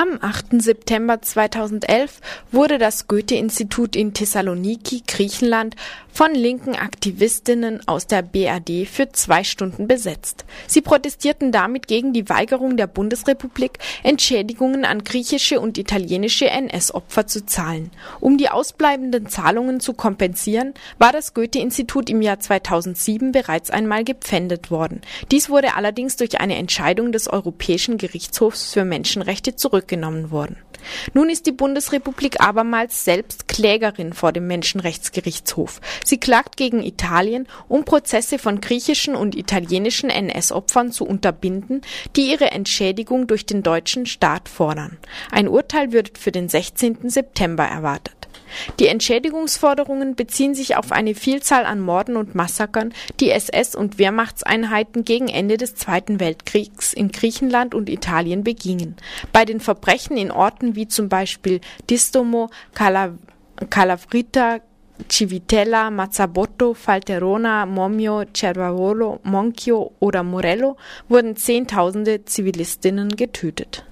Am 8. September 2011 wurde das Goethe-Institut in Thessaloniki, Griechenland, von linken Aktivistinnen aus der BRD für zwei Stunden besetzt. Sie protestierten damit gegen die Weigerung der Bundesrepublik, Entschädigungen an griechische und italienische NS-Opfer zu zahlen. Um die ausbleibenden Zahlungen zu kompensieren, war das Goethe-Institut im Jahr 2007 bereits einmal gepfändet worden. Dies wurde allerdings durch eine Entscheidung des Europäischen Gerichtshofs für Menschenrechte zurück zurückgenommen worden. Nun ist die Bundesrepublik abermals selbst Klägerin vor dem Menschenrechtsgerichtshof. Sie klagt gegen Italien, um Prozesse von griechischen und italienischen NS-Opfern zu unterbinden, die ihre Entschädigung durch den deutschen Staat fordern. Ein Urteil wird für den 16. September erwartet. Die Entschädigungsforderungen beziehen sich auf eine Vielzahl an Morden und Massakern, die SS- und Wehrmachtseinheiten gegen Ende des Zweiten Weltkriegs in Griechenland und Italien begingen. Bei den Verbrechen in Orten wie zum Beispiel Distomo, Calavrita, Civitella, Mazzabotto, Falterona, Momio, Cervavolo, Monchio oder Morello wurden Zehntausende Zivilistinnen getötet.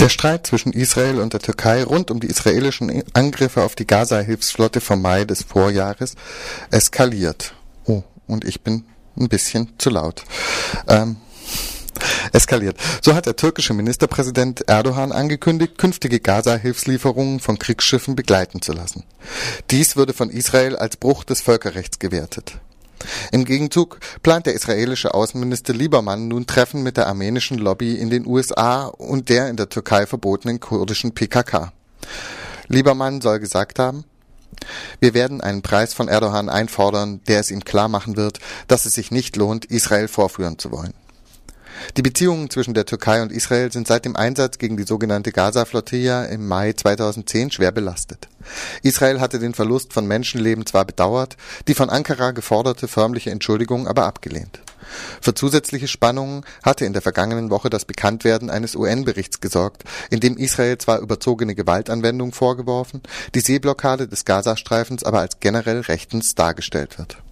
Der Streit zwischen Israel und der Türkei rund um die israelischen Angriffe auf die Gaza-Hilfsflotte vom Mai des Vorjahres eskaliert. Oh, und ich bin ein bisschen zu laut. Ähm, eskaliert. So hat der türkische Ministerpräsident Erdogan angekündigt, künftige Gaza-Hilfslieferungen von Kriegsschiffen begleiten zu lassen. Dies würde von Israel als Bruch des Völkerrechts gewertet. Im Gegenzug plant der israelische Außenminister Liebermann nun Treffen mit der armenischen Lobby in den USA und der in der Türkei verbotenen kurdischen PKK. Liebermann soll gesagt haben, wir werden einen Preis von Erdogan einfordern, der es ihm klar machen wird, dass es sich nicht lohnt, Israel vorführen zu wollen. Die Beziehungen zwischen der Türkei und Israel sind seit dem Einsatz gegen die sogenannte Gaza-Flottilla im Mai 2010 schwer belastet. Israel hatte den Verlust von Menschenleben zwar bedauert, die von Ankara geforderte förmliche Entschuldigung aber abgelehnt. Für zusätzliche Spannungen hatte in der vergangenen Woche das Bekanntwerden eines UN-Berichts gesorgt, in dem Israel zwar überzogene Gewaltanwendung vorgeworfen, die Seeblockade des Gazastreifens aber als generell rechtens dargestellt wird.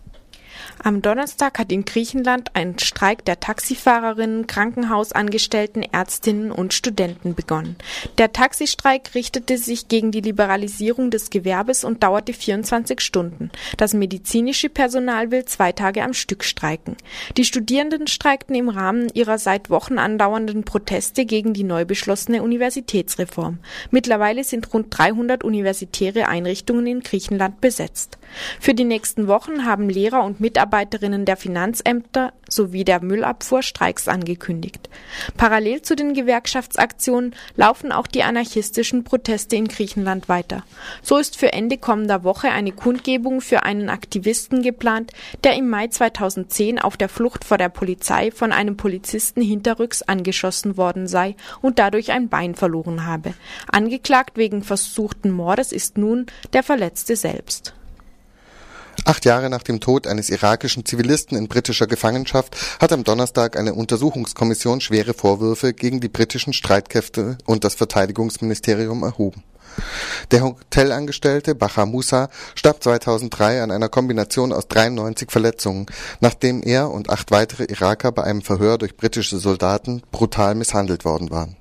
Am Donnerstag hat in Griechenland ein Streik der Taxifahrerinnen, Krankenhausangestellten, Ärztinnen und Studenten begonnen. Der Taxistreik richtete sich gegen die Liberalisierung des Gewerbes und dauerte 24 Stunden. Das medizinische Personal will zwei Tage am Stück streiken. Die Studierenden streikten im Rahmen ihrer seit Wochen andauernden Proteste gegen die neu beschlossene Universitätsreform. Mittlerweile sind rund 300 universitäre Einrichtungen in Griechenland besetzt. Für die nächsten Wochen haben Lehrer und Mitarbeiter Mitarbeiterinnen der Finanzämter sowie der Müllabfuhr Streiks angekündigt. Parallel zu den Gewerkschaftsaktionen laufen auch die anarchistischen Proteste in Griechenland weiter. So ist für Ende kommender Woche eine Kundgebung für einen Aktivisten geplant, der im Mai 2010 auf der Flucht vor der Polizei von einem Polizisten hinterrücks angeschossen worden sei und dadurch ein Bein verloren habe. Angeklagt wegen versuchten Mordes ist nun der Verletzte selbst. Acht Jahre nach dem Tod eines irakischen Zivilisten in britischer Gefangenschaft hat am Donnerstag eine Untersuchungskommission schwere Vorwürfe gegen die britischen Streitkräfte und das Verteidigungsministerium erhoben. Der Hotelangestellte Bacha Musa starb 2003 an einer Kombination aus 93 Verletzungen, nachdem er und acht weitere Iraker bei einem Verhör durch britische Soldaten brutal misshandelt worden waren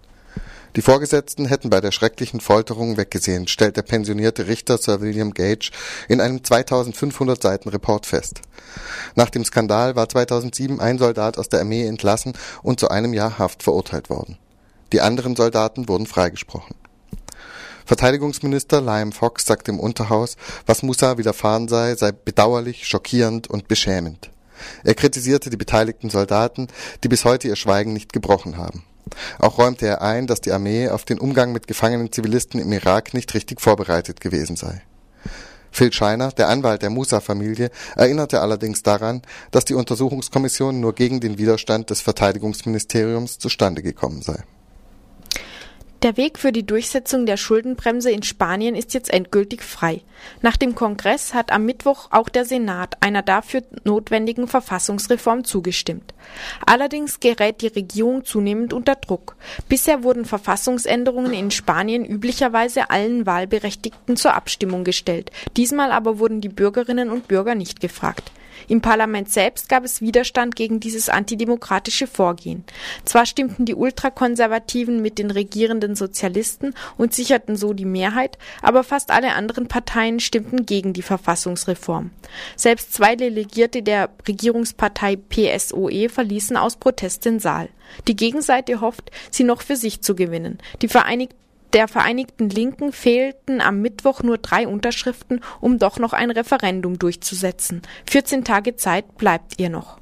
die Vorgesetzten hätten bei der schrecklichen Folterung weggesehen, stellt der pensionierte Richter Sir William Gage in einem 2500 Seiten Report fest. Nach dem Skandal war 2007 ein Soldat aus der Armee entlassen und zu einem Jahr Haft verurteilt worden. Die anderen Soldaten wurden freigesprochen. Verteidigungsminister Liam Fox sagte im Unterhaus, was Musa widerfahren sei, sei bedauerlich, schockierend und beschämend. Er kritisierte die beteiligten Soldaten, die bis heute ihr Schweigen nicht gebrochen haben. Auch räumte er ein, dass die Armee auf den Umgang mit gefangenen Zivilisten im Irak nicht richtig vorbereitet gewesen sei. Phil Scheiner, der Anwalt der Musa-Familie, erinnerte allerdings daran, dass die Untersuchungskommission nur gegen den Widerstand des Verteidigungsministeriums zustande gekommen sei der Weg für die Durchsetzung der Schuldenbremse in Spanien ist jetzt endgültig frei. Nach dem Kongress hat am Mittwoch auch der Senat einer dafür notwendigen Verfassungsreform zugestimmt. Allerdings gerät die Regierung zunehmend unter Druck. Bisher wurden Verfassungsänderungen in Spanien üblicherweise allen Wahlberechtigten zur Abstimmung gestellt. Diesmal aber wurden die Bürgerinnen und Bürger nicht gefragt. Im Parlament selbst gab es Widerstand gegen dieses antidemokratische Vorgehen. Zwar stimmten die Ultrakonservativen mit den regierenden Sozialisten und sicherten so die Mehrheit, aber fast alle anderen Parteien stimmten gegen die Verfassungsreform. Selbst zwei Delegierte der Regierungspartei PSOE verließen aus Protest den Saal. Die Gegenseite hofft, sie noch für sich zu gewinnen. Die Vereinigten der Vereinigten Linken fehlten am Mittwoch nur drei Unterschriften, um doch noch ein Referendum durchzusetzen. 14 Tage Zeit bleibt ihr noch.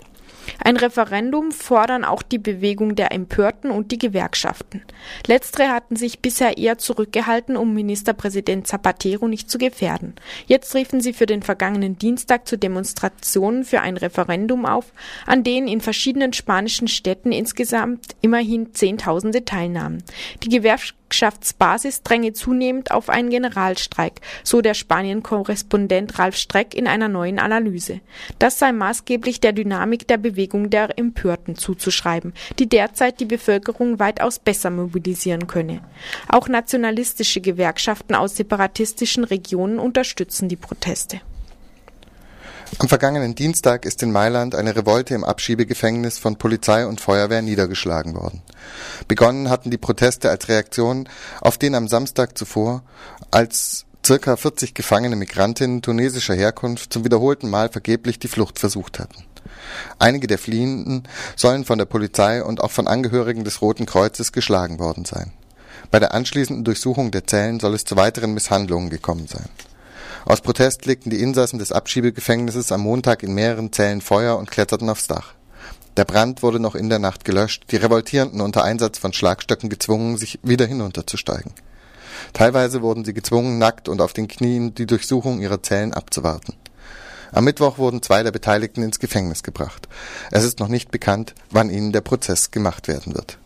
Ein Referendum fordern auch die Bewegung der Empörten und die Gewerkschaften. Letztere hatten sich bisher eher zurückgehalten, um Ministerpräsident Zapatero nicht zu gefährden. Jetzt riefen sie für den vergangenen Dienstag zu Demonstrationen für ein Referendum auf, an denen in verschiedenen spanischen Städten insgesamt immerhin Zehntausende teilnahmen. Die Gewerkschaften Gewerkschaftsbasis dränge zunehmend auf einen Generalstreik, so der Spanien-Korrespondent Ralf Streck in einer neuen Analyse. Das sei maßgeblich der Dynamik der Bewegung der Empörten zuzuschreiben, die derzeit die Bevölkerung weitaus besser mobilisieren könne. Auch nationalistische Gewerkschaften aus separatistischen Regionen unterstützen die Proteste. Am vergangenen Dienstag ist in Mailand eine Revolte im Abschiebegefängnis von Polizei und Feuerwehr niedergeschlagen worden. Begonnen hatten die Proteste als Reaktion auf den am Samstag zuvor als circa 40 gefangene Migrantinnen tunesischer Herkunft zum wiederholten Mal vergeblich die Flucht versucht hatten. Einige der Fliehenden sollen von der Polizei und auch von Angehörigen des Roten Kreuzes geschlagen worden sein. Bei der anschließenden Durchsuchung der Zellen soll es zu weiteren Misshandlungen gekommen sein. Aus Protest legten die Insassen des Abschiebegefängnisses am Montag in mehreren Zellen Feuer und kletterten aufs Dach. Der Brand wurde noch in der Nacht gelöscht, die Revoltierenden unter Einsatz von Schlagstöcken gezwungen, sich wieder hinunterzusteigen. Teilweise wurden sie gezwungen, nackt und auf den Knien die Durchsuchung ihrer Zellen abzuwarten. Am Mittwoch wurden zwei der Beteiligten ins Gefängnis gebracht. Es ist noch nicht bekannt, wann ihnen der Prozess gemacht werden wird